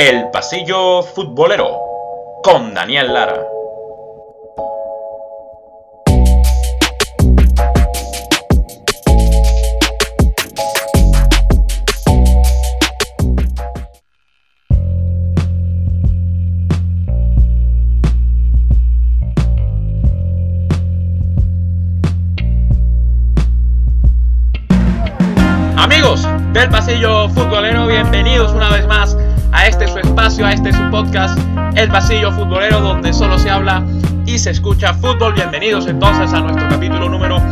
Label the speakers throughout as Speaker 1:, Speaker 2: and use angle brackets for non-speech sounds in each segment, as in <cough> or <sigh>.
Speaker 1: El Pasillo Futbolero con Daniel Lara.
Speaker 2: Se escucha fútbol. Bienvenidos entonces a nuestro capítulo número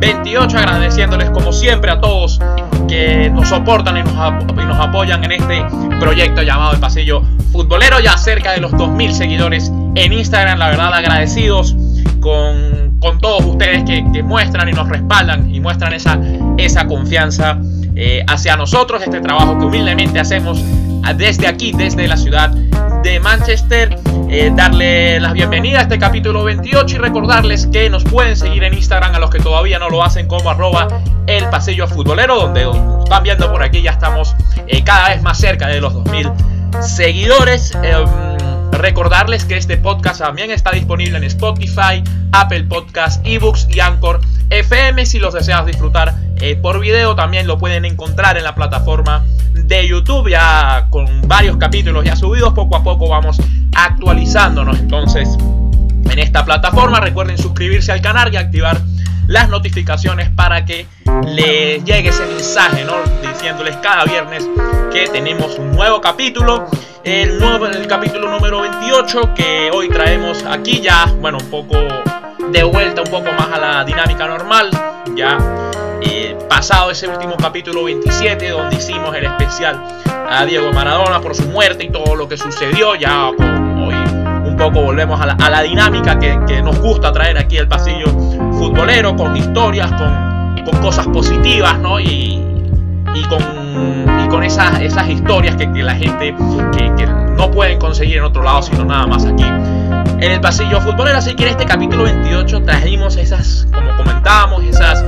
Speaker 2: 28, agradeciéndoles como siempre a todos que nos soportan y nos, apoyan en este proyecto llamado El Pasillo Futbolero, ya cerca de los 2.000 seguidores en Instagram, la verdad agradecidos con, todos ustedes que, muestran y nos respaldan y muestran esa, esa confianza eh, hacia nosotros, este trabajo que humildemente hacemos desde aquí, desde la ciudad de Manchester. Eh, darle la bienvenida a este capítulo 28 y recordarles que nos pueden seguir en Instagram a los que todavía no lo hacen como arroba el pasillo futbolero, donde están viendo por aquí ya estamos eh, cada vez más cerca de los 2000 seguidores. Em, recordarles que este podcast también está disponible en Spotify, Apple Podcast, eBooks y Anchor FM. Si los deseas disfrutar eh, por video, también lo pueden encontrar en la plataforma de YouTube. Ya con varios capítulos ya subidos, poco a poco vamos actualizándonos. Entonces, en esta plataforma, recuerden suscribirse al canal y activar las notificaciones para que les llegue ese mensaje, ¿no? Diciéndoles cada viernes que tenemos un nuevo capítulo. El, nuevo, el capítulo número 28 que hoy traemos aquí ya, bueno, un poco de vuelta, un poco más a la dinámica normal. Ya pasado ese último capítulo 27 donde hicimos el especial a Diego Maradona por su muerte y todo lo que sucedió, ya hoy un poco volvemos a la, dinámica que, nos gusta traer aquí el pasillo futbolero, con historias, con, cosas positivas, ¿no? Y, y con, esas, historias que, que la gente que, no pueden conseguir en otro lado, sino nada más aquí en el pasillo futbolero. Así que en este capítulo 28 trajimos esas, como comentábamos, esas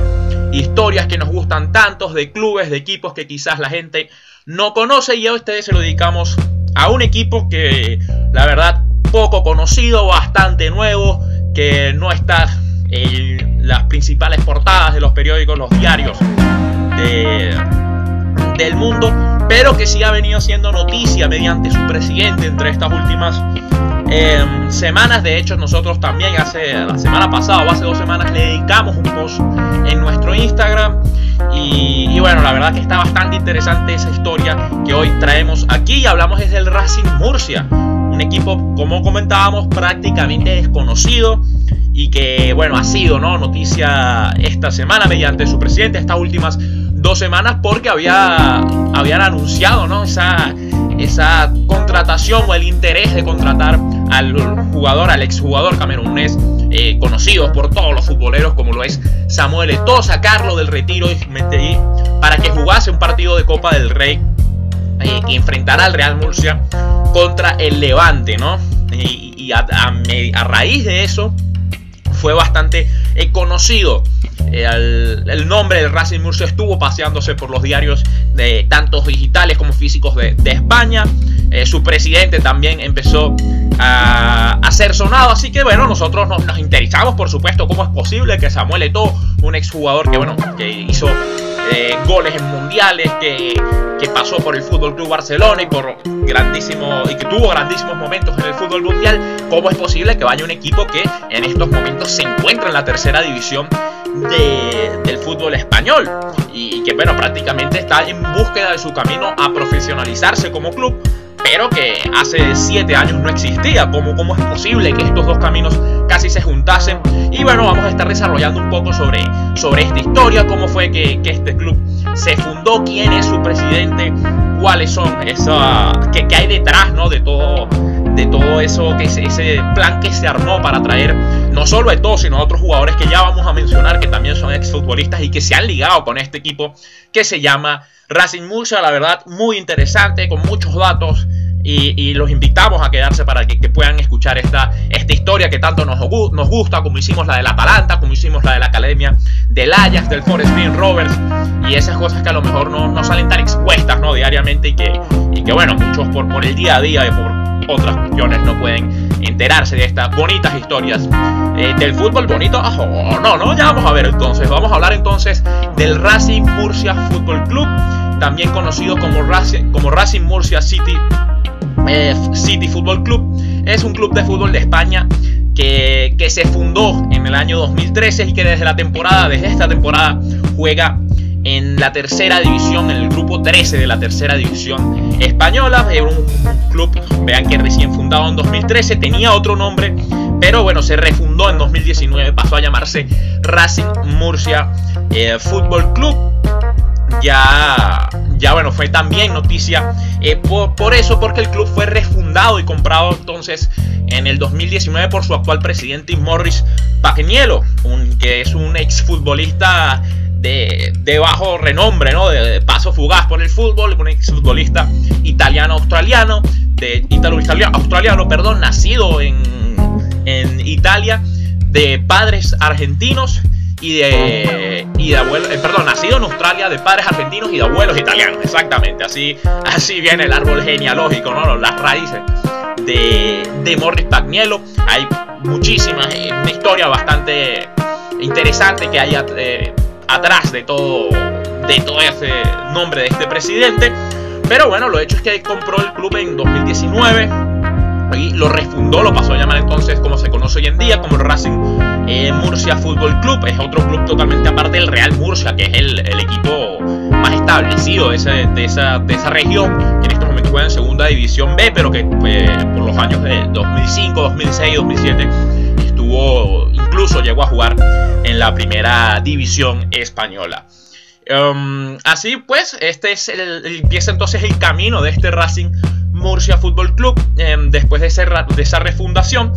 Speaker 2: historias que nos gustan tantos de clubes, de equipos que quizás la gente no conoce y a ustedes se lo dedicamos a un equipo que la verdad poco conocido, bastante nuevo, que no está en las principales portadas de los periódicos, los diarios de, del mundo, pero que sí ha venido siendo noticia mediante su presidente entre estas últimas eh, semanas. De hecho, nosotros también hace la semana pasada o hace dos semanas le dedicamos un post en nuestro Instagram. Y, y, bueno, la verdad que está bastante interesante esa historia que hoy traemos aquí y hablamos desde el Racing Murcia. Un equipo, como comentábamos, prácticamente desconocido y que, bueno, ha sido ¿no? noticia esta semana mediante su presidente, estas últimas dos semanas, porque había, habían anunciado ¿no? esa, esa contratación o el interés de contratar al jugador, al exjugador camerunés, eh, conocido por todos los futboleros como lo es Samuel Eto'o, sacarlo del retiro y para que jugase un partido de Copa del Rey eh, que al Real Murcia contra el Levante, ¿no? Y, a, raíz de eso fue bastante eh, conocido. El, el, nombre del Racing Murcia estuvo paseándose por los diarios de tantos digitales como físicos de, España. Eh, su presidente también empezó a, a, ser sonado. Así que bueno, nosotros nos, nos, interesamos, por supuesto, cómo es posible que Samuel Eto'o, un exjugador que bueno, que hizo eh, goles en mundiales, que, que, pasó por el Fútbol Club Barcelona y por grandísimo y que tuvo grandísimos momentos en el fútbol mundial, ¿cómo es posible que vaya un equipo que en estos momentos se encuentra en la tercera división de, del fútbol español? Y, y que bueno, prácticamente está en búsqueda de su camino a profesionalizarse como club pero que hace 7 años no existía. ¿Cómo, ¿Cómo es posible que estos dos caminos casi se juntasen? Y bueno, vamos a estar desarrollando un poco sobre, sobre esta historia, cómo fue que, que este club se fundó, quién es su presidente, cuáles son esa qué, qué hay detrás, ¿no? De todo de todo eso, que ese, plan que se armó para traer no solo a todos, sino a otros jugadores que ya vamos a mencionar que también son exfutbolistas y que se han ligado con este equipo que se llama Racing Murcia, la verdad muy interesante, con muchos datos y, los invitamos a quedarse para que, puedan escuchar esta, esta historia que tanto nos, nos gusta, como hicimos la del Atalanta, como hicimos la de la Academia del Ajax, del Forest Green Rovers, y esas cosas que a lo mejor no, no salen tan expuestas ¿no? diariamente y que, y que, bueno, muchos por, por el día a día por otras cuestiones no pueden enterarse de estas bonitas historias eh, del fútbol bonito. Oh, no, no, ya vamos a ver entonces. Vamos a hablar entonces del Racing Murcia Fútbol Club, también conocido como Racing, como Racing Murcia City eh, City Football Club. Es un club de fútbol de España que, que, se fundó en el año 2013 y que desde la temporada, desde esta temporada, juega en la tercera división, en el grupo 13 de la tercera división española. Era un club, vean que recién fundado en 2013, tenía otro nombre, pero bueno, se refundó en 2019, pasó a llamarse Racing Murcia eh, Fútbol Club. Ya ya bueno, fue también noticia eh, por, eso, porque el club fue refundado y comprado entonces en el 2019 por su actual presidente Morris Pagnielo, un, que es un exfutbolista de, bajo renombre, ¿no? De, paso fugaz por el fútbol, un exfutbolista italiano-australiano, de italo-australiano, perdón, nacido en, en Italia, de padres argentinos y de, y de abuelos, eh, perdón, nacido en Australia de padres argentinos y de abuelos italianos, exactamente, así, así viene el árbol genealógico, ¿no? las raíces de, de Morris Pagniello, hay muchísimas, eh, una historia bastante interesante que hay eh, atrás de todo, de todo ese nombre de este presidente, pero bueno, lo hecho es que compró el club en 2019 y lo refundó, lo pasó a llamar entonces como se conoce hoy en día, como el Racing eh, Murcia Fútbol Club. Es otro club totalmente aparte del Real Murcia, que es el, equipo más establecido de, esa, de esa región, que en estos momentos juega en Segunda División B, pero que eh, por los años de 2005, 2006, 2007 incluso llegó a jugar en la Primera División Española. Um, así pues, este es el, empieza entonces el camino de este Racing Murcia Fútbol Club em, después de, de, esa refundación.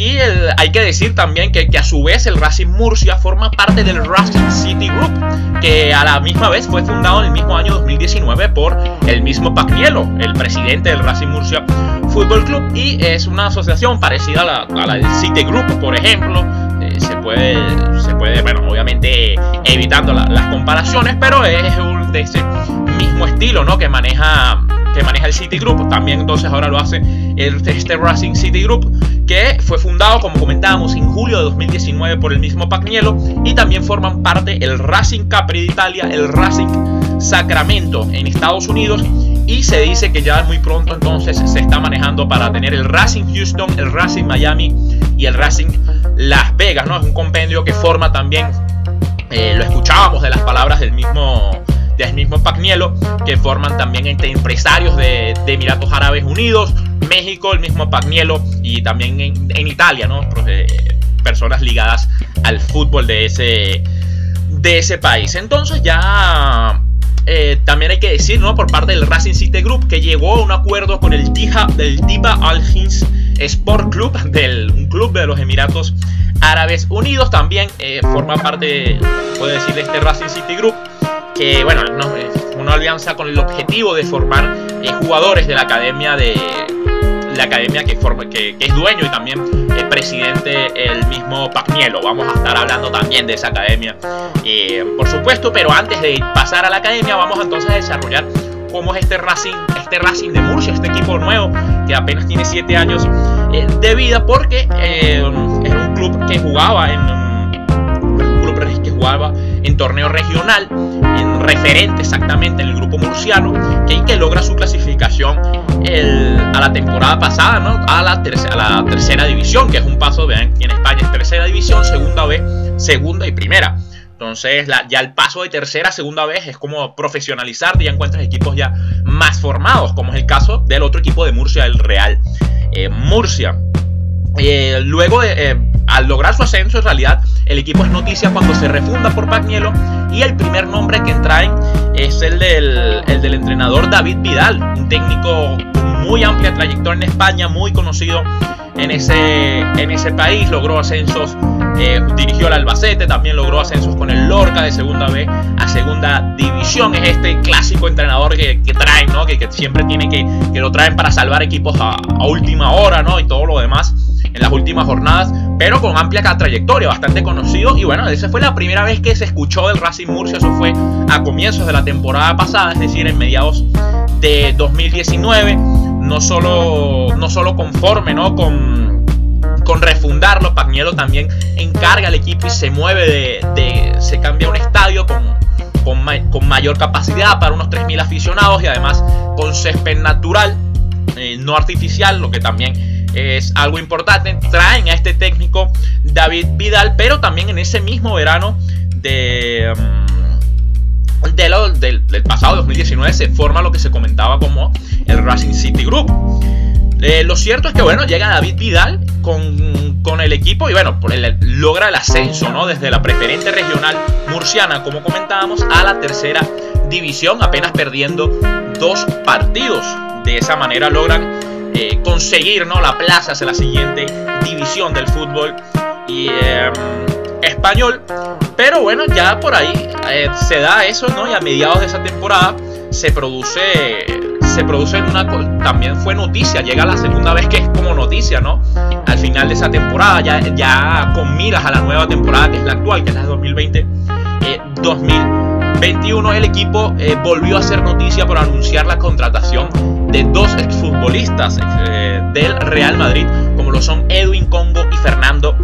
Speaker 2: Y hay que decir también que, a su vez el Racing Murcia forma parte del Racing City Group, que a la misma vez fue fundado en el mismo año 2019 por el mismo Pagnielo, el presidente del Racing Murcia Fútbol Club, y es una asociación parecida a la, del City Group, por ejemplo. Eh, se puede, se puede, bueno, obviamente evitando las comparaciones, pero es un, de ese mismo estilo, ¿no? Que maneja que maneja el City Group, también entonces ahora lo hace este Racing City Group, que fue fundado, como comentábamos, en julio de 2019 por el mismo Pagnielo, y también forman parte el Racing Capri de Italia, el Racing Sacramento en Estados Unidos, y se dice que ya muy pronto entonces se está manejando para tener el Racing Houston, el Racing Miami y el Racing Las Vegas, ¿no? Es un compendio que forma también, eh, lo escuchábamos de las palabras del mismo del mismo Pagnielo, que forman también entre empresarios de, Emiratos Árabes Unidos, México, el mismo Pagnielo y también en, Italia, ¿no? Eh, personas ligadas al fútbol de ese, de ese país. Entonces ya eh, también hay que decir, ¿no? Por parte del Racing City Group, que llegó a un acuerdo con el Tija, del Tiba Al Hins Sport Club, del, un club de los Emiratos Árabes Unidos. También eh, forma parte, puede decir, de este Racing City Group que bueno, una alianza con el objetivo de formar eh, jugadores de la academia de la academia que, forma, que, es dueño y también es presidente el mismo Pagnielo. Vamos a estar hablando también de esa academia, eh, por supuesto, pero antes de pasar a la academia vamos entonces a desarrollar cómo es este Racing, este Racing de Murcia, este equipo nuevo que apenas tiene 7 años eh, de vida porque es un club que jugaba en un club que jugaba en torneo regional, referente exactamente en el grupo murciano, que, que logra su clasificación a la temporada pasada, a, la tercera, tercera división, que es un paso, vean, en España es tercera división, segunda vez, segunda y primera. Entonces, ya el paso de tercera a segunda vez es como profesionalizar, ya encuentras equipos ya más formados, como es el caso del otro equipo de Murcia, el Real eh, Murcia. Eh, luego, de, eh, al lograr su ascenso, en realidad, el equipo es noticia cuando se refunda por Pagnielo y el primer nombre que traen es el del, el del entrenador David Vidal, un técnico con muy amplia trayectoria en España, muy conocido en ese, en ese país, logró ascensos, eh, dirigió el Albacete, también logró ascensos con el Lorca de segunda B a segunda división. Es este clásico entrenador que, que traen, ¿no? Que, que, siempre tiene que, que lo traen para salvar equipos a, a última hora, ¿no? Y todo lo demás en las últimas jornadas, pero con amplia trayectoria, bastante conocido. Y bueno, esa fue la primera vez que se escuchó del Racing Murcia, eso fue a comienzos de la temporada pasada, es decir, en mediados de 2019. No solo, no solo conforme ¿no? Con, con refundarlo, Pagnielo también encarga al equipo y se mueve de, se cambia un estadio con, con, con, mayor capacidad para unos 3.000 aficionados y además con césped natural, eh, no artificial, lo que también es algo importante. Traen a este técnico David Vidal, pero también en ese mismo verano de, um, del, pasado 2019 se forma lo que se comentaba como el Racing City Group. Eh, lo cierto es que bueno, llega David Vidal con, con el equipo y bueno, logra el ascenso ¿no? desde la preferente regional murciana, como comentábamos, a la tercera división, apenas perdiendo dos partidos. De esa manera logran eh, conseguir ¿no? la plaza hacia la siguiente división del fútbol y, em, español. Pero bueno, ya por ahí eh, se da eso, ¿no? Y a mediados de esa temporada se produce, se produce una, también fue noticia, llega la segunda vez que es como noticia, ¿no? Al final de esa temporada, ya, ya con miras a la nueva temporada, que es la actual, que es la 2020, 2021, eh, el equipo volvió a hacer noticia por anunciar la contratación de dos exfutbolistas eh, del Real Madrid, como lo son Edwin Congo y Fernando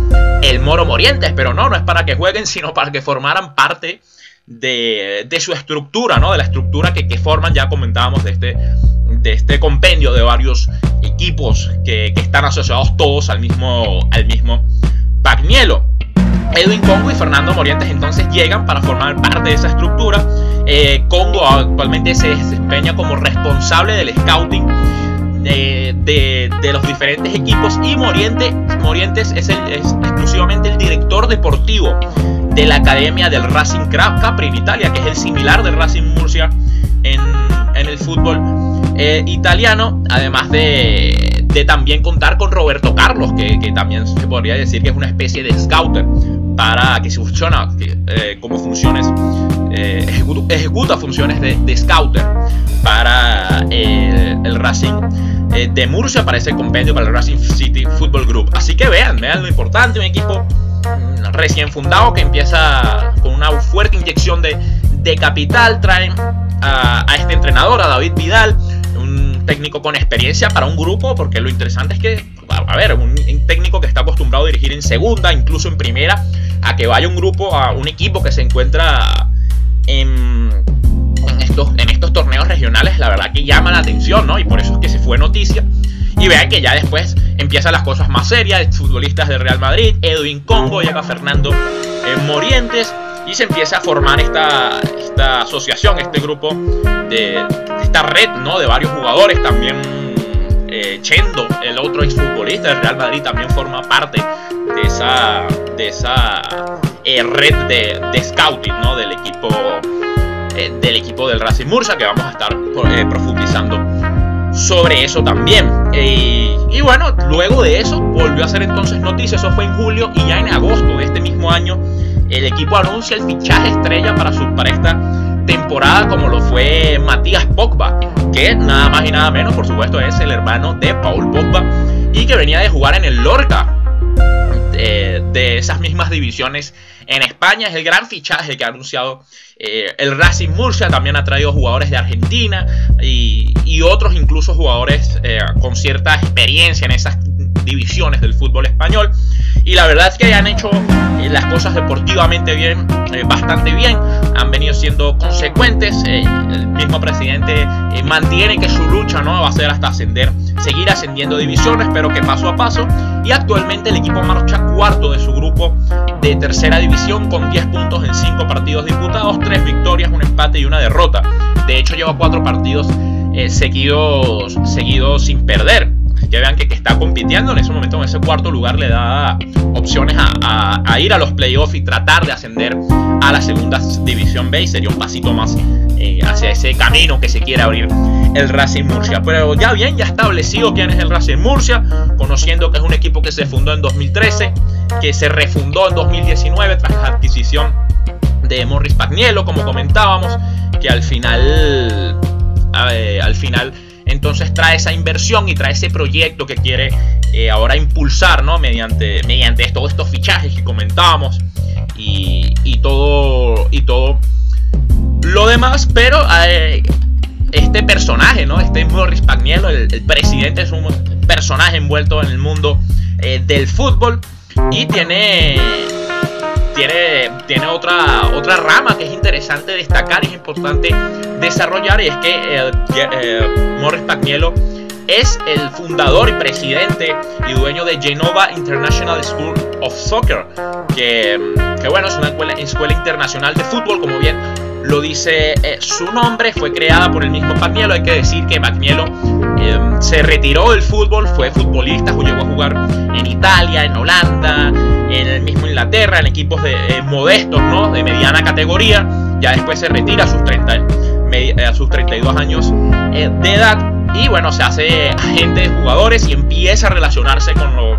Speaker 2: El Moro Morientes. Pero no, no es para que jueguen, sino para que formaran parte de, su estructura, ¿no? De la estructura que, forman, ya comentábamos, de este, de este compendio de varios equipos que, están asociados todos al mismo, al mismo Pagnielo. Edwin Congo y Fernando Morientes entonces llegan para formar parte de esa estructura. Eh, Congo actualmente se desempeña como responsable del scouting de, los diferentes equipos y Morientes, Morientes es, el, exclusivamente el director deportivo de la academia del Racing Capri en Italia, que es el similar del Racing Murcia en, el fútbol eh, italiano, además de, también contar con Roberto Carlos, que, que, también se podría decir que es una especie de scouter para que se funciona eh, como eh, ejecuta, funciones de, scouter para eh, el Racing de Murcia, para ese compendio, para el Racing City Football Group. Así que vean, vean lo importante, un equipo mm, recién fundado que empieza con una fuerte inyección de, capital, traen a, a este entrenador, a David Vidal, un técnico con experiencia para un grupo, porque lo interesante es que, a ver, un, técnico que está acostumbrado a dirigir en segunda, incluso en primera, a que vaya un grupo, a un equipo que se encuentra en, estos, en estos torneos regionales, la verdad que llama la atención, ¿no? Y por eso es que se fue noticia. Y vean que ya después empiezan las cosas más serias, futbolistas del Real Madrid, Edwin Congo, llega Fernando eh, Morientes, y se empieza a formar esta, esta asociación, este grupo, de, esta red ¿no? de varios jugadores. También eh, Chendo, el otro exfutbolista del Real Madrid, también forma parte de esa, de esa eh, red de, de, scouting ¿no? del, equipo, eh, del equipo del Racing Murcia, que vamos a estar profundizando sobre eso también. y bueno, luego de eso volvió a ser entonces noticia, eso fue en julio y ya en agosto de este mismo año el equipo anuncia el fichaje estrella para, su, para temporada como lo fue Matías Pogba, que nada más y nada menos, por supuesto, es el hermano de Paul Pogba y que venía de jugar en el Lorca. De, esas mismas divisiones en España es el gran fichaje que ha anunciado eh, el Racing Murcia también ha traído jugadores de Argentina y, otros incluso jugadores eh, con cierta experiencia en esas divisiones del fútbol español. Y la verdad es que han hecho eh, las cosas deportivamente bien, eh, bastante bien. Han venido siendo consecuentes. Eh, el mismo presidente mantiene que su lucha ¿no? va a ser hasta ascender, seguir ascendiendo divisiones, pero que paso a paso. Y actualmente el equipo marcha cuarto de su grupo de tercera división con 10 puntos en 5 partidos disputados, 3 victorias, un empate y una derrota. De hecho lleva 4 partidos seguidos, seguidos sin perder que vean que, está compitiendo en ese momento en ese cuarto lugar le da opciones a, ir a los playoffs y tratar de ascender a la segunda división B y sería un pasito más eh, hacia ese camino que se quiere abrir el Racing Murcia. Pero ya bien, ya establecido quién es el Racing Murcia, conociendo que es un equipo que se fundó en 2013, que se refundó en 2019 tras la adquisición de Morris Pagnielo, como comentábamos, que al final, al final entonces trae esa inversión y trae ese proyecto que quiere eh, ahora impulsar, ¿no? Mediante, mediante todos estos fichajes que comentábamos y, y, todo, y todo lo demás, pero eh, este personaje, ¿no? Este Morris Pagnielo, el, presidente, es un personaje envuelto en el mundo eh, del fútbol y tiene tiene, tiene otra, otra rama que es interesante destacar y es importante desarrollar y es que eh, eh, Morris Pagnielo es el fundador y presidente y dueño de Genova International School of Soccer, que, que bueno, es una escuela, escuela internacional de fútbol, como bien lo dice eh, su nombre, fue creada por el mismo Pagnielo. Hay que decir que Pagnielo em, se retiró del fútbol, fue futbolista, llegó a jugar en Italia, en Holanda, en el mismo Inglaterra, en equipos de, eh, modestos, ¿no? de mediana categoría. Ya después se retira a sus, 30, a sus 32 años eh, de edad y bueno, se hace agente de jugadores y empieza a relacionarse con los,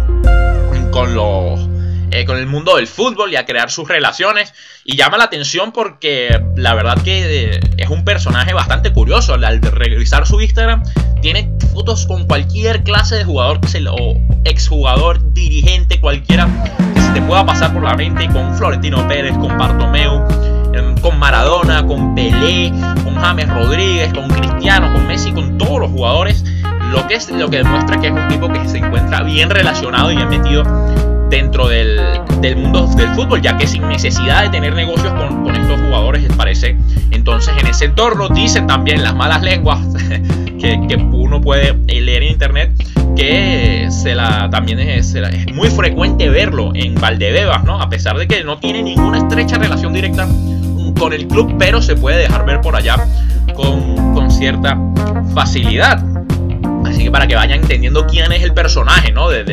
Speaker 2: con los eh, con el mundo del fútbol y a crear sus relaciones. Y llama la atención porque la verdad que eh, es un personaje bastante curioso. Al revisar su Instagram, tiene fotos con cualquier clase de jugador o exjugador, dirigente, cualquiera que se te pueda pasar por la mente. Con Florentino Pérez, con Bartomeu, em, con Maradona, con Pelé, con James Rodríguez, con Cristiano, con Messi, con todos los jugadores. Lo que, es, lo que demuestra que es un tipo que se encuentra bien relacionado y bien metido dentro del, mundo del fútbol, ya que sin necesidad de tener negocios con, estos jugadores, parece. Entonces, en ese entorno dicen también las malas lenguas <laughs> que, uno puede leer en internet que se la, también es, muy frecuente verlo en Valdebebas, ¿no? A pesar de que no tiene ninguna estrecha relación directa con el club, pero se puede dejar ver por allá con, con cierta facilidad. Así que para que vayan entendiendo quién es el personaje, ¿no? De,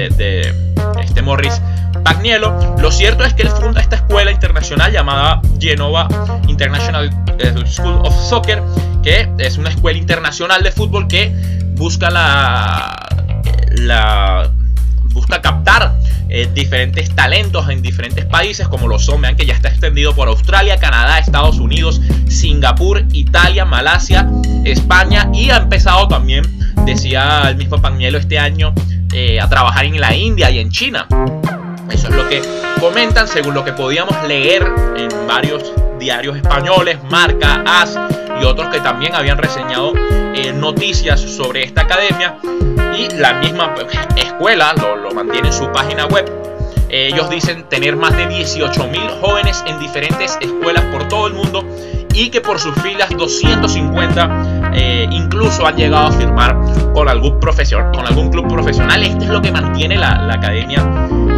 Speaker 2: este Morris Pagnielo. Lo cierto es que él funda esta escuela internacional llamada Genova International eh, School of Soccer, que es una escuela internacional de fútbol que busca la, busca captar eh, diferentes talentos en diferentes países, como lo son, vean que ya está extendido por Australia, Canadá, Estados Unidos, Singapur, Italia, Malasia, España y ha empezado también, decía el mismo Pagnielo este año, eh, a trabajar en la India y en China. Eso es lo que comentan según lo que podíamos leer en varios diarios españoles, Marca, AS y otros que también habían reseñado eh, noticias sobre esta academia y la misma escuela lo, lo mantiene en su página web. Ellos dicen tener más de 18.000 jóvenes en diferentes escuelas por todo el mundo y que por sus filas 250 eh, incluso han llegado a firmar con algún, profesor, con algún club profesional. Esto es lo que mantiene la, academia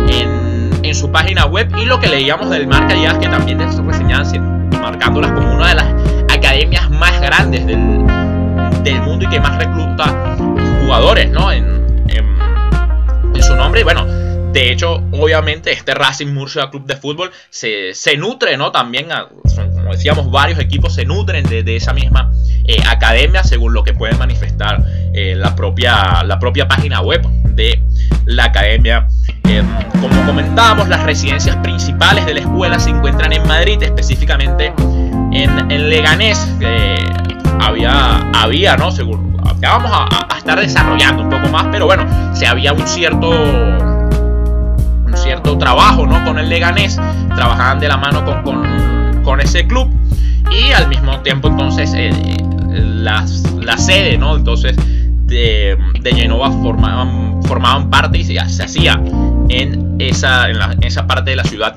Speaker 2: en, en, su página web y lo que leíamos del Marca ya que también reseñaban marcándolas como una de las academias más grandes del, del mundo y que más recluta jugadores ¿no? en, en, en su nombre. Y bueno, de hecho, obviamente, este Racing Murcia Club de Fútbol se, se nutre, ¿no? También, decíamos, varios equipos se nutren de, esa misma eh, academia, según lo que puede manifestar eh, la, propia, la propia página web de la academia. Eh, como comentábamos, las residencias principales de la escuela se encuentran en Madrid, específicamente en, en Leganés. había, había, ¿no? Según, vamos a, estar desarrollando un poco más, pero bueno, se había un cierto cierto trabajo ¿no? con el Leganés, trabajaban de la mano con, ese club y al mismo tiempo entonces eh, la, la, sede ¿no? entonces de, de Genova formaban, formaban parte y se, se hacía en esa, en, en esa parte de la ciudad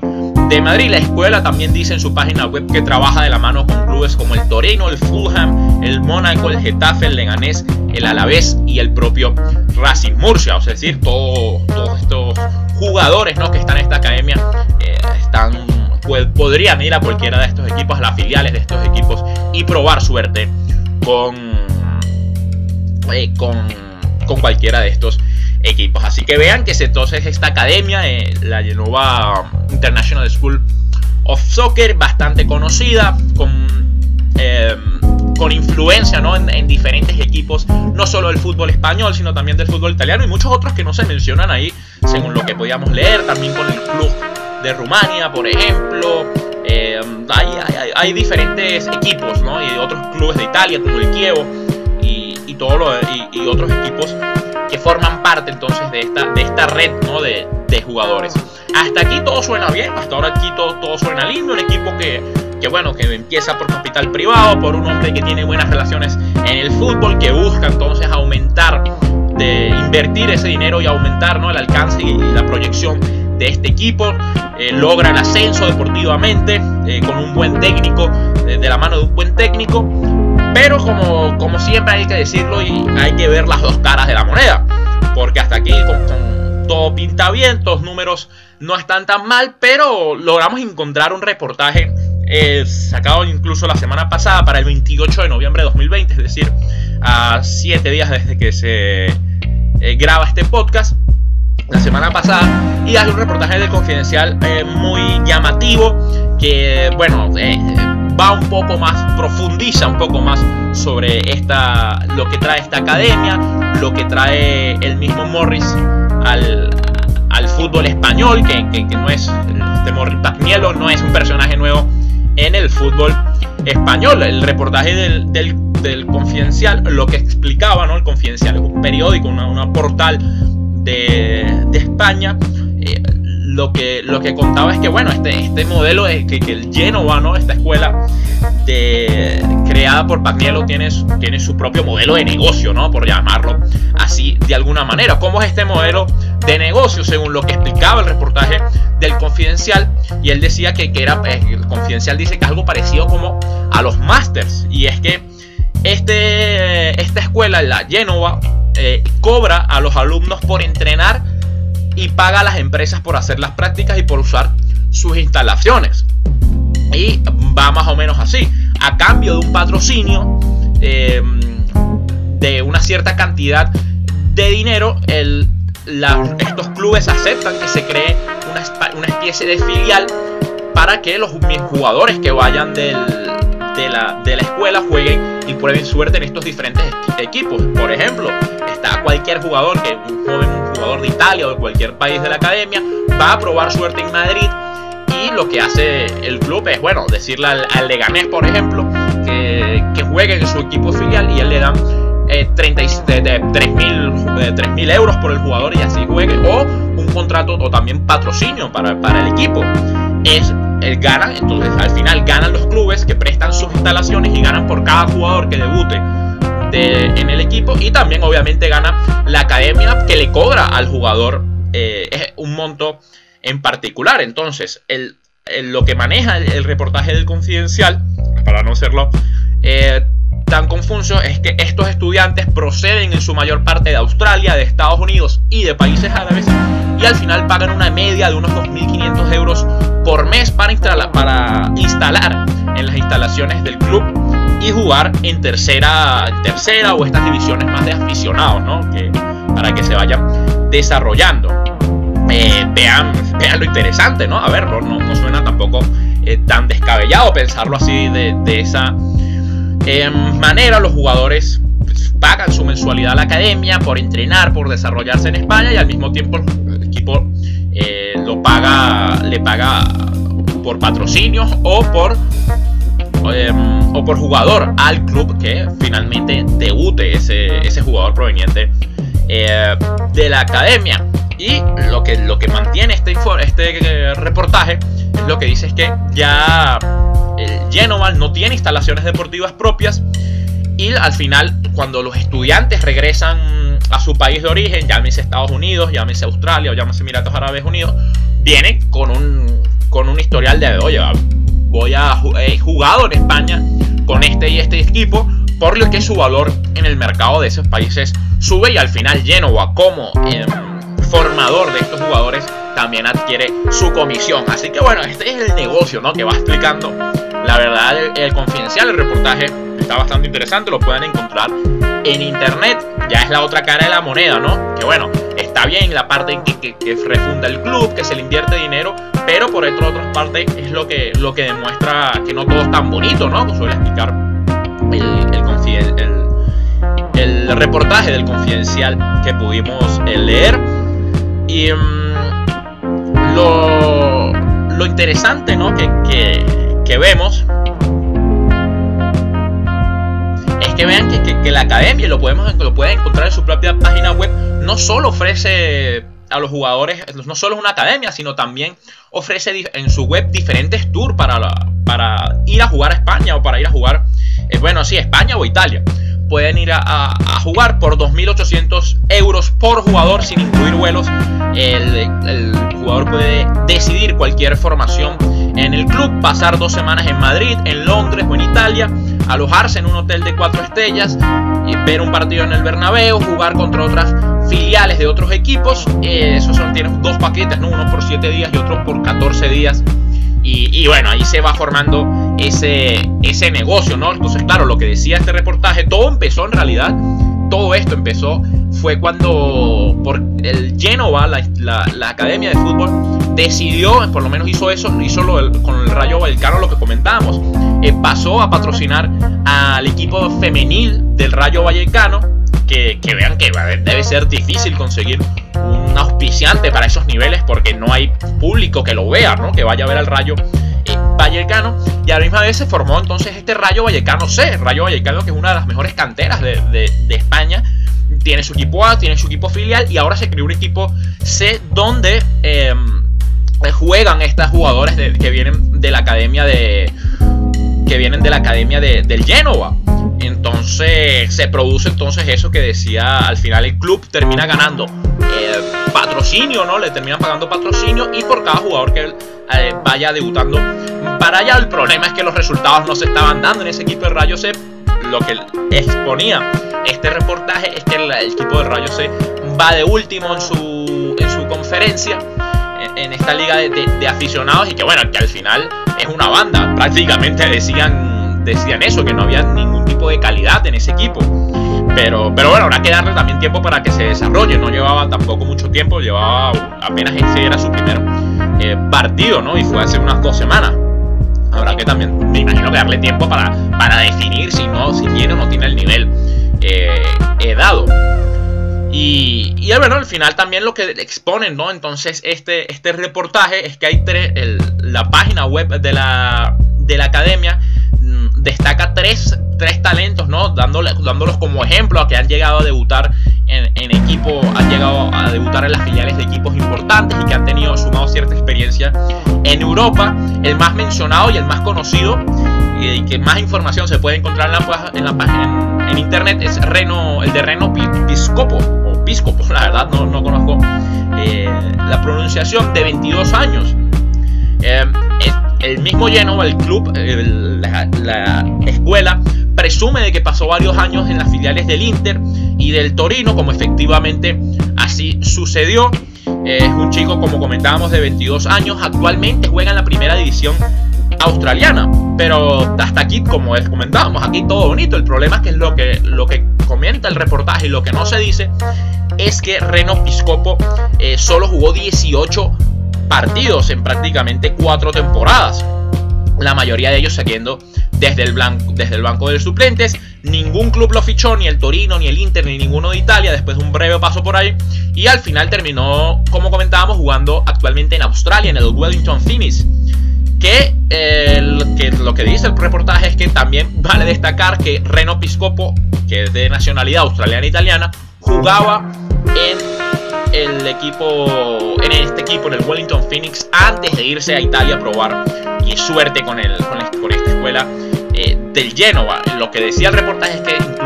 Speaker 2: de Madrid. La escuela también dice en su página web que trabaja de la mano con clubes como el Torino, el Fulham, el Mónaco, el Getafe, el Leganés, el Alavés y el propio Racing Murcia. O sea, es decir, todo, todos estos jugadores ¿no? que están en esta academia eh, están, podrían ir a cualquiera de estos equipos, a las filiales de estos equipos y probar suerte con, eh, con, con, cualquiera de estos equipos. Así que vean que entonces esta academia, eh, la Genova International School of Soccer, bastante conocida, con, con influencia ¿no? en, en diferentes equipos, no solo del fútbol español, sino también del fútbol italiano y muchos otros que no se mencionan ahí, según lo que podíamos leer, también con el club de Rumania, por ejemplo. Eh, hay, diferentes equipos, ¿no? Y otros clubes de Italia, como el Kievo, y, y, todo y, otros equipos que forman parte entonces de esta, de esta red, ¿no? De, de jugadores. Hasta aquí todo suena bien, hasta ahora aquí todo, todo suena lindo, un equipo que, que bueno, que empieza por capital privado, por un hombre que tiene buenas relaciones en el fútbol, que busca entonces aumentar, de invertir ese dinero y aumentar ¿no? el alcance y, la proyección de este equipo, eh, logra el ascenso deportivamente eh, con un buen técnico, eh, de la mano de un buen técnico, pero como, como siempre hay que decirlo y hay que ver las dos caras de la moneda, porque hasta aquí con todo pinta bien, todos números no están tan mal, pero logramos encontrar un reportaje eh, sacado incluso la semana pasada para el 28 de noviembre de 2020, es decir, a 7 días desde que se eh, graba este podcast, la semana pasada, y hace un reportaje del Confidencial eh, muy llamativo que, bueno, va un poco más, profundiza un poco más sobre esta, lo que trae esta academia, lo que trae el mismo Morris al, al fútbol español, que, no es, este Morris Pagnielo no es un personaje nuevo en el fútbol español. El reportaje del, del, Confidencial, lo que explicaba, ¿no? El Confidencial es un periódico, una, portal de, España. Eh, lo que, lo que contaba es que, bueno, este, este modelo es que, que el Genova, ¿no? Esta escuela de, creada por Pagniello tiene, tiene su propio modelo de negocio, ¿no? Por llamarlo así de alguna manera. ¿Cómo es este modelo de negocio? Según lo que explicaba el reportaje del Confidencial, y él decía que, que era, eh, el Confidencial dice que es algo parecido como a los Masters, y es que este, esta escuela, la Genova, eh, cobra a los alumnos por entrenar y paga a las empresas por hacer las prácticas y por usar sus instalaciones. Y va más o menos así. A cambio de un patrocinio eh, de una cierta cantidad de dinero, el, estos clubes aceptan que se cree una, una, especie de filial para que los jugadores que vayan del, de, la, de la escuela jueguen y prueben suerte en estos diferentes equipos. Por ejemplo, está cualquier jugador, que un joven un jugador de Italia o de cualquier país de la academia, va a probar suerte en Madrid y lo que hace el club es, bueno, decirle al, al Leganés, por ejemplo, que, que, juegue en su equipo filial y él le dan eh, 3.000 eh, euros por el jugador y así juegue, o un contrato o también patrocinio para, para el equipo. Es el ganan, entonces al final ganan los clubes que prestan sus instalaciones y ganan por cada jugador que debute en el equipo y también obviamente gana la academia que le cobra al jugador eh, un monto en particular. Entonces, el, lo que maneja el, reportaje del confidencial, para no serlo eh, tan confuso, es que estos estudiantes proceden en su mayor parte de Australia, de Estados Unidos y de países árabes y al final pagan una media de unos 2.500 euros por mes para instalar, para instalar en las instalaciones del club y jugar en tercera, tercera o estas divisiones más de aficionados, ¿no? Que, para que se vayan desarrollando. Eh, vean, vean lo interesante, ¿no? A ver, no, suena tampoco eh, tan descabellado pensarlo así de, esa eh, manera. Los jugadores pues, pagan su mensualidad a la academia por entrenar, por desarrollarse en España y al mismo tiempo el equipo lo paga, le paga por patrocinios o por Em, o por jugador al club que finalmente debute ese, ese jugador proveniente eh, de la academia. Y lo que, lo que mantiene este, este eh, reportaje es lo que dice es que ya el Genova no tiene instalaciones deportivas propias y al final cuando los estudiantes regresan a su país de origen, llámese Estados Unidos, llámese Australia o llámese Emiratos Árabes Unidos, viene con un, con un historial de, oye, voy a he jugado en España con este y este equipo, por lo que su valor en el mercado de esos países sube y al final Genoa como em, formador de estos jugadores también adquiere su comisión. Así que bueno, este es el negocio ¿no? que va explicando. La verdad, el, confidencial, el reportaje está bastante interesante, lo pueden encontrar en internet. Ya es la otra cara de la moneda, ¿no? Que bueno, está bien la parte que, refunda el club, que se le invierte dinero, pero por otra, otra parte es lo que, lo que demuestra que no todo es tan bonito, ¿no? Suele explicar el, reportaje del confidencial que pudimos eh, leer. Y mm, lo, interesante ¿no? que, que, vemos es que vean que, la academia, lo, podemos, lo pueden encontrar en su propia página web, no solo ofrece a los jugadores, no solo es una academia, sino también ofrece en su web diferentes tours para, para ir a jugar a España o para ir a jugar, eh, bueno, sí, España o Italia. Pueden ir a, jugar por 2.800 euros por jugador sin incluir vuelos. El, jugador puede decidir cualquier formación en el club, pasar dos semanas en Madrid, en Londres o en Italia, alojarse en un hotel de cuatro estrellas, y ver un partido en el Bernabéu, jugar contra otras filiales de otros equipos. Eh, esos son, tienen dos paquetes, ¿no? uno por 7 días y otro por 14 días. Y, bueno, ahí se va formando ese, ese negocio, ¿no? Entonces, claro, lo que decía este reportaje, todo empezó en realidad, todo esto empezó, fue cuando por el Genova, la, la, academia de fútbol, decidió, por lo menos hizo eso, hizo lo con el Rayo Vallecano lo que comentábamos, eh, pasó a patrocinar al equipo femenil del Rayo Vallecano, que, vean que debe ser difícil conseguir un auspiciante para esos niveles porque no hay público que lo vea, ¿no? Que vaya a ver al Rayo eh, Vallecano. Y a la misma vez se formó entonces este Rayo Vallecano C, Rayo Vallecano que es una de las mejores canteras de, España. Tiene su equipo A, tiene su equipo filial y ahora se creó un equipo C donde em, juegan estas jugadores que vienen de la academia de que vienen de la academia del Genoa. Entonces se produce entonces eso que decía al final el club termina ganando eh, patrocinio, ¿no? Le terminan pagando patrocinio y por cada jugador que eh, vaya debutando para allá. El problema es que los resultados no se estaban dando en ese equipo de Rayo C. Lo que exponía este reportaje es que el, equipo de Rayo C va de último en su, en su conferencia en esta liga de, aficionados y que bueno, que al final es una banda. Prácticamente decían, decían eso, que no había ningún tipo de calidad en ese equipo. Pero, pero bueno, habrá que darle también tiempo para que se desarrolle. No llevaba tampoco mucho tiempo, llevaba apenas ese era su primer eh, partido, ¿no? Y fue hace unas dos semanas. Habrá que también, me imagino que darle tiempo para, para definir si no, si tiene o no tiene el nivel eh, dado. Y, y bueno, al final también lo que exponen, ¿no? Entonces, este, este reportaje es que hay tres, la página web de la, de la academia mm, destaca tres, tres, talentos, ¿no? Dándole, dándolos como ejemplo a que han llegado a debutar en, en, equipo, han llegado a debutar en las filiales de equipos importantes y que han tenido sumado cierta experiencia en Europa. El más mencionado y el más conocido y que más información se puede encontrar en la, en la página en, internet es Reno, el de Reno Piscopo <laughs> la verdad no, no conozco eh, la pronunciación, de 22 años. Eh, el, mismo lleno, el club, la, escuela, presume de que pasó varios años en las filiales del Inter y del Torino, como efectivamente así sucedió. es un chico, como comentábamos, de 22 años. Actualmente juega en la primera división australiana. Pero hasta aquí, como comentábamos, aquí todo bonito. El problema es que lo que, lo que comenta el reportaje y lo que no se dice es que Reno Piscopo eh, solo jugó 18 partidos en prácticamente 4 temporadas. La mayoría de ellos saliendo desde el, blanco, desde el banco de suplentes. Ningún club lo fichó, ni el Torino, ni el Inter, ni ninguno de Italia, después de un breve paso por ahí. Y al final terminó, como comentábamos, jugando actualmente en Australia, en el Wellington Phoenix. Que, lo que dice el reportaje es que también vale destacar que Reno Piscopo, que es de nacionalidad australiana e italiana, jugaba en el equipo, en este equipo, en el Wellington Phoenix, antes de irse a Italia a probar y suerte con, el, con, esta escuela eh, del Genova. Lo que decía el reportaje es que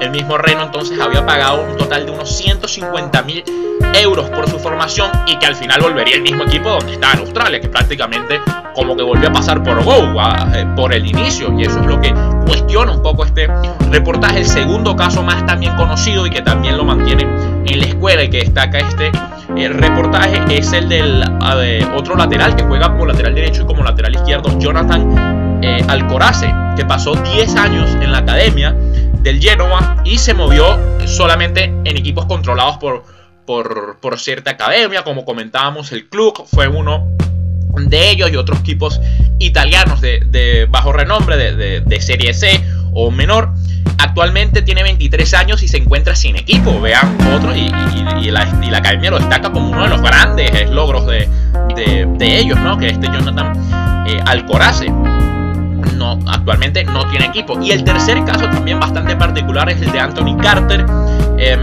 Speaker 2: el mismo Reno entonces había pagado un total de unos 150 mil euros por su formación y que al final volvería el mismo equipo donde estaba en Australia, que prácticamente como que volvió a pasar por Go, eh, por el inicio, y eso es lo que cuestiona un poco este reportaje. El segundo caso más también conocido y que también lo mantiene en la escuela y que destaca este eh, reportaje es el del otro lateral que juega como lateral derecho y como lateral izquierdo, Jonathan eh, Alcorace, que pasó 10 años en la academia del Genoa y se movió solamente en equipos controlados por, por, cierta academia, como comentábamos, el club fue uno de ellos y otros equipos italianos de, bajo renombre, de, Serie C o menor. actualmente tiene 23 años y se encuentra sin equipo. Vean otro y, la, academia lo destaca como uno de los grandes logros de, ellos, ¿no? Que este Jonathan eh, Alcorace no, actualmente no tiene equipo. Y el tercer caso también bastante particular es el de Anthony Carter. Em,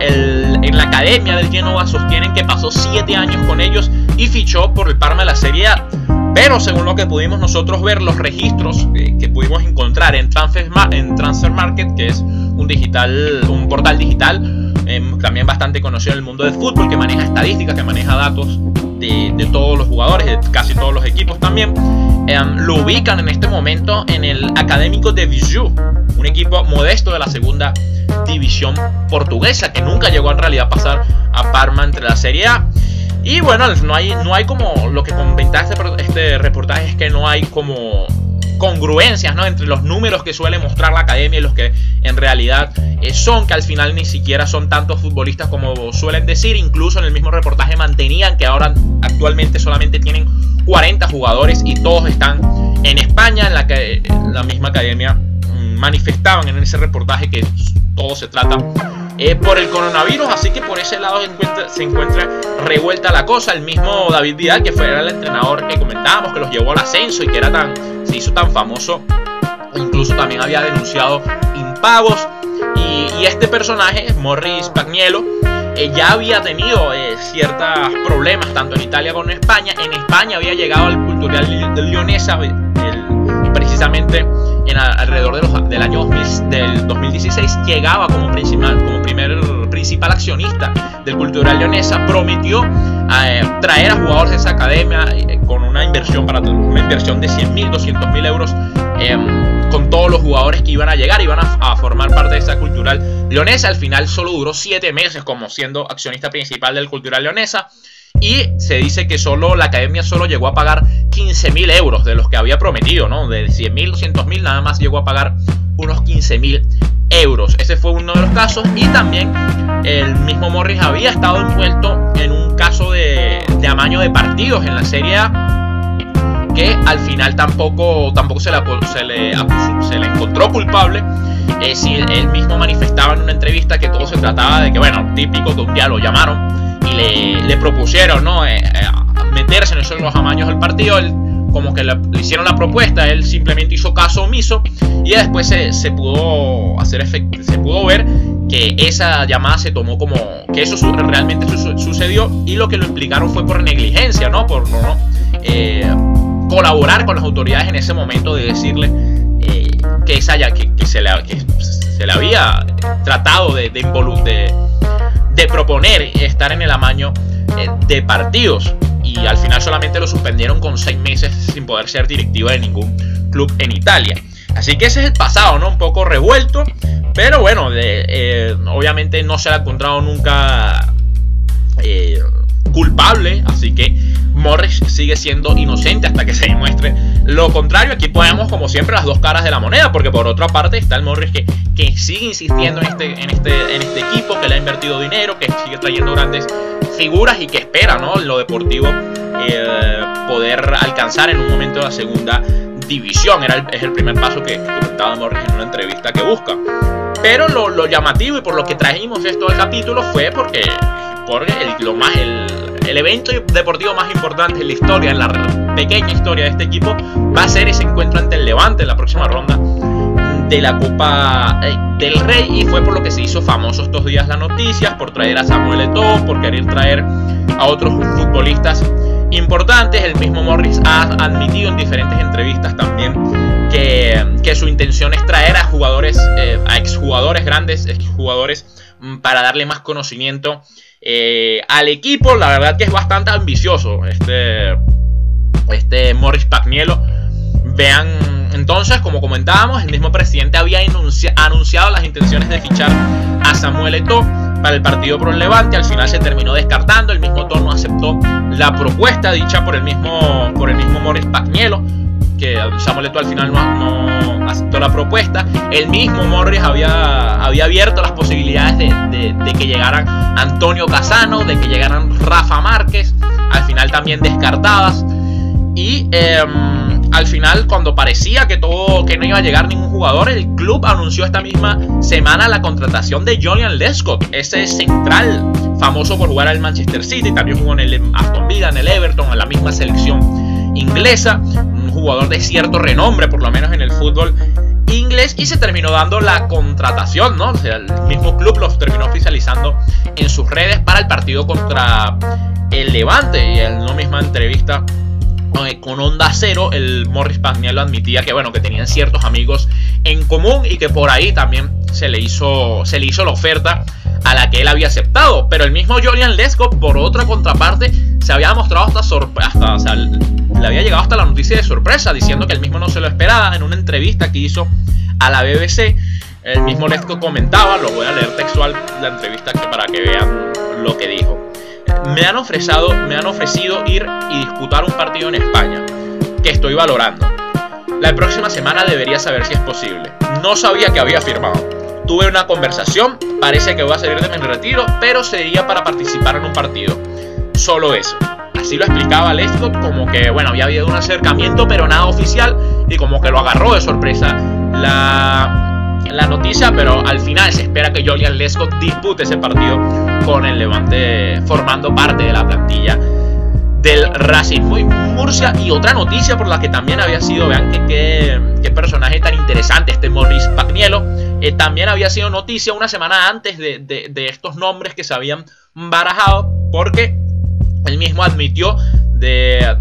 Speaker 2: en la academia del Genoa sostienen que pasó 7 años con ellos y fichó por el Parma de la Serie A. Pero según lo que pudimos nosotros ver, los registros eh, que pudimos encontrar en Transfer, en Transfer Market, que es un, digital, un portal digital em, también bastante conocido en el mundo del fútbol, que maneja estadísticas, que maneja datos de, todos los jugadores, de casi todos los equipos también, em, lo ubican en este momento en el Académico de Viseu, un equipo modesto de la segunda división portuguesa, que nunca llegó en realidad a pasar a Parma entre la Serie A. Y bueno, no hay, no hay como lo que comenta este, este reportaje es que no hay como congruencias ¿no? entre los números que suele mostrar la academia y los que en realidad eh, son, que al final ni siquiera son tantos futbolistas como suelen decir. Incluso en el mismo reportaje mantenían que ahora actualmente solamente tienen 40 jugadores y todos están en España, en la que la misma academia mm, manifestaban en ese reportaje que todo se trata eh, por el coronavirus, así que por ese lado se encuentra, revuelta la cosa. El mismo David Vidal, que fue el entrenador que comentábamos, que los llevó al ascenso y que era tan, se hizo tan famoso, incluso también había denunciado impagos. Y, este personaje, Morris Pagnielo, eh, ya había tenido eh, ciertos problemas tanto en Italia como en España. En España había llegado al cultural Leonesa, precisamente en alrededor de los, del año del 2016 llegaba como principal, como primer principal accionista del Cultural Leonesa, prometió eh, traer a jugadores de esa academia eh, con una inversión para una inversión de 100 mil, 200 mil euros em, con todos los jugadores que iban a llegar, iban a, a, formar parte de esa Cultural Leonesa. Al final solo duró 7 meses como siendo accionista principal del Cultural Leonesa. Y se dice que solo la academia solo llegó a pagar 15.000 euros de los que había prometido, ¿no? De 100.000, 200.000, nada más llegó a pagar unos 15.000 euros. Ese fue uno de los casos. Y también el mismo Morris había estado envuelto en un caso de, amaño de partidos en la Serie A. Que al final tampoco, tampoco se, se, le, se le encontró culpable. Eh, si él mismo manifestaba en una entrevista que todo se trataba de que, bueno, típico que un día lo llamaron y le, propusieron ¿no? Eh, eh, meterse en los amaños del partido. Él, como que le, hicieron la propuesta, él simplemente hizo caso omiso y después se, pudo hacer efecto, se pudo ver que esa llamada se tomó como que eso realmente sucedió y lo que lo implicaron fue por negligencia, ¿no? Por no eh, colaborar con las autoridades en ese momento de decirle que, esa, que, que, se le, que se le había tratado de, de, de de proponer estar en el amaño eh, de partidos. Y al final solamente lo suspendieron con seis meses sin poder ser directiva de ningún club en Italia. Así que ese es el pasado, ¿no? Un poco revuelto. Pero bueno, eh, obviamente no se ha encontrado nunca eh, culpable. Así que Morris sigue siendo inocente hasta que se demuestre lo contrario. Aquí ponemos como siempre las dos caras de la moneda, porque por otra parte está el Morris que, que sigue insistiendo en este, en, este, en este equipo, que le ha invertido dinero, que sigue trayendo grandes figuras y que espera, ¿no? Lo deportivo eh, poder alcanzar en un momento la segunda división. Era es el primer paso que, comentaba Morris en una entrevista que busca. Pero lo, llamativo y por lo que trajimos esto al capítulo fue porque, porque el, lo más, el, el evento deportivo más importante en la historia, en la pequeña historia de este equipo, va a ser ese encuentro ante el Levante en la próxima ronda de la Copa eh, del Rey y fue por lo que se hizo famoso estos días las noticias, por traer a Samuel Eto'o, por querer traer a otros futbolistas importantes. El mismo Morris ha admitido en diferentes entrevistas también que, que su intención es traer a jugadores, eh, a exjugadores grandes, exjugadores, mm, para darle más conocimiento eh, al equipo, la verdad que es bastante ambicioso este, este Morris Pagnielo. Vean, entonces, como comentábamos, el mismo presidente había anunciado las intenciones de fichar a Samuel Eto'o para el partido el Levante. Al final se terminó descartando. El mismo tono aceptó la propuesta dicha por el mismo, por el mismo Morris Pagnielo que Samuel Eto'o al final no, aceptó la propuesta. El mismo Morris había, había abierto las posibilidades de, que llegaran Antonio Casano, de que llegaran Rafa Márquez, al final también descartadas. Y em, al final, cuando parecía que todo, que no iba a llegar ningún jugador, el club anunció esta misma semana la contratación de Julian Lescott, ese central famoso por jugar al Manchester City, también jugó en el Aston Villa, en el Everton, en la misma selección inglesa, jugador de cierto renombre, por lo menos en el fútbol inglés, y se terminó dando la contratación, ¿no? O sea, el mismo club los terminó oficializando en sus redes para el partido contra el Levante, y en la misma entrevista eh, con Onda Cero, el Morris Pagniello admitía que bueno, que tenían ciertos amigos en común y que por ahí también se le hizo, se le hizo la oferta a la que él había aceptado. Pero el mismo Julian Lesco, por otra contraparte, se había mostrado hasta sorpresa, o sea, le había llegado hasta la noticia de sorpresa, diciendo que él mismo no se lo esperaba en una entrevista que hizo a la BBC. El mismo Lesco comentaba, lo voy a leer textual la entrevista para que vean lo que dijo me han ofrecido, me han ofrecido ir y disputar un partido en España, que estoy valorando. La próxima semana debería saber si es posible. No sabía que había firmado. Tuve una conversación, parece que voy a salir de mi retiro, pero sería para participar en un partido. Solo eso. Así lo explicaba Lescott como que, bueno, había habido un acercamiento, pero nada oficial, y como que lo agarró de sorpresa la, la noticia, pero al final se espera que Julian Lescott dispute ese partido con el Levante formando parte de la plantilla del Racing muy Murcia. Y otra noticia por la que también había sido, vean que qué personaje tan interesante este Morris Pagnielo, eh, también había sido noticia una semana antes de, de, estos nombres que se habían barajado, porque él mismo admitió de,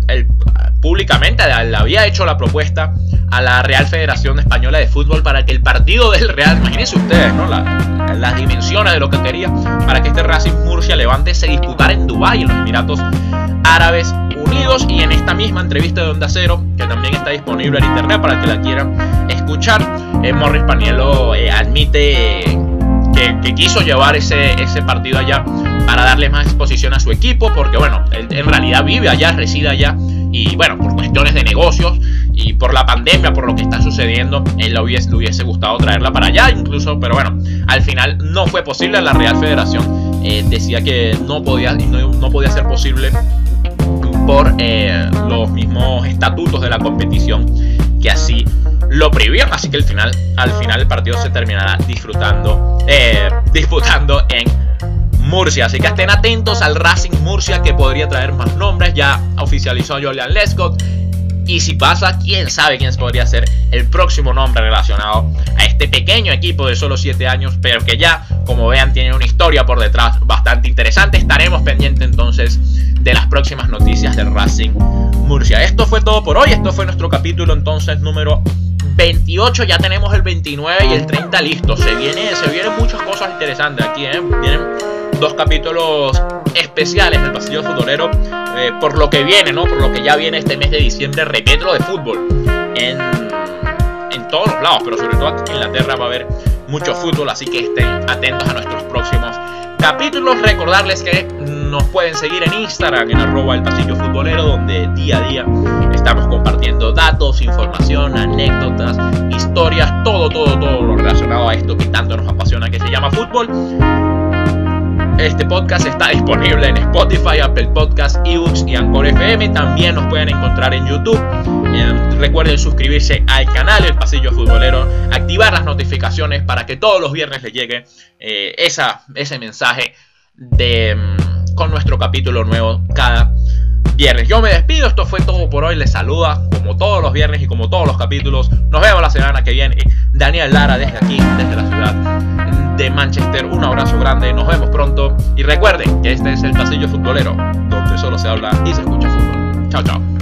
Speaker 2: públicamente, le había hecho la propuesta a la Real Federación Española de Fútbol para que el partido del Real, imagínense ustedes, ¿no? las dimensiones de lo que quería, para que este Racing Murcia Levante se disputara en Dubái, en los Emiratos Árabes Unidos. Y en esta misma entrevista de Onda Cero, que también está disponible en internet para que la quieran escuchar, eh, Morris Panielo eh, admite que, quiso llevar ese, ese partido allá para darle más exposición a su equipo, porque bueno, él en realidad vive allá, reside allá y bueno, por cuestiones de negocios y por la pandemia, por lo que está sucediendo, él le hubiese, le hubiese gustado traerla para allá incluso, pero bueno, al final no fue posible, la Real Federación eh, decía que no podía, no, no podía ser posible por eh, los mismos estatutos de la competición que así lo prohibían, así que al final, al final el partido se terminará disfrutando, eh, <laughs> disputando en Murcia. Así que estén atentos al Racing Murcia que podría traer más nombres. Ya oficializó Julian Lescott. Y si pasa, quién sabe quién podría ser el próximo nombre relacionado a este pequeño equipo de solo 7 años, pero que ya, como vean, tiene una historia por detrás bastante interesante. Estaremos pendientes entonces de las próximas noticias del Racing Murcia. Esto fue todo por hoy. Esto fue nuestro capítulo entonces número 28. Ya tenemos el 29 y el 30 listos. Se, viene, se vienen muchas cosas interesantes aquí. ¿eh? Vienen dos capítulos especiales del pasillo futbolero eh, por lo que viene, ¿no? Por lo que ya viene este mes de diciembre repetro de fútbol en, en todos los lados, pero sobre todo en Inglaterra va a haber mucho fútbol, así que estén atentos a nuestros próximos capítulos. Recordarles que nos pueden seguir en Instagram, en arroba el pasillo futbolero, donde día a día estamos compartiendo datos, información, anécdotas, historias, todo, todo, todo lo relacionado a esto que tanto nos apasiona, que se llama fútbol. Este podcast está disponible en Spotify, Apple Podcasts, eBooks y Anchor FM. También nos pueden encontrar en YouTube. Eh, recuerden suscribirse al canal El Pasillo Futbolero, activar las notificaciones para que todos los viernes les llegue eh, esa, ese mensaje de, mm, con nuestro capítulo nuevo cada viernes. Yo me despido, esto fue todo por hoy. Les saluda como todos los viernes y como todos los capítulos. Nos vemos la semana que viene. Daniel Lara desde aquí, desde la ciudad de Manchester. Un abrazo grande, nos vemos pronto y recuerden que este es el pasillo futbolero, donde solo se habla y se escucha fútbol. Chao, chao.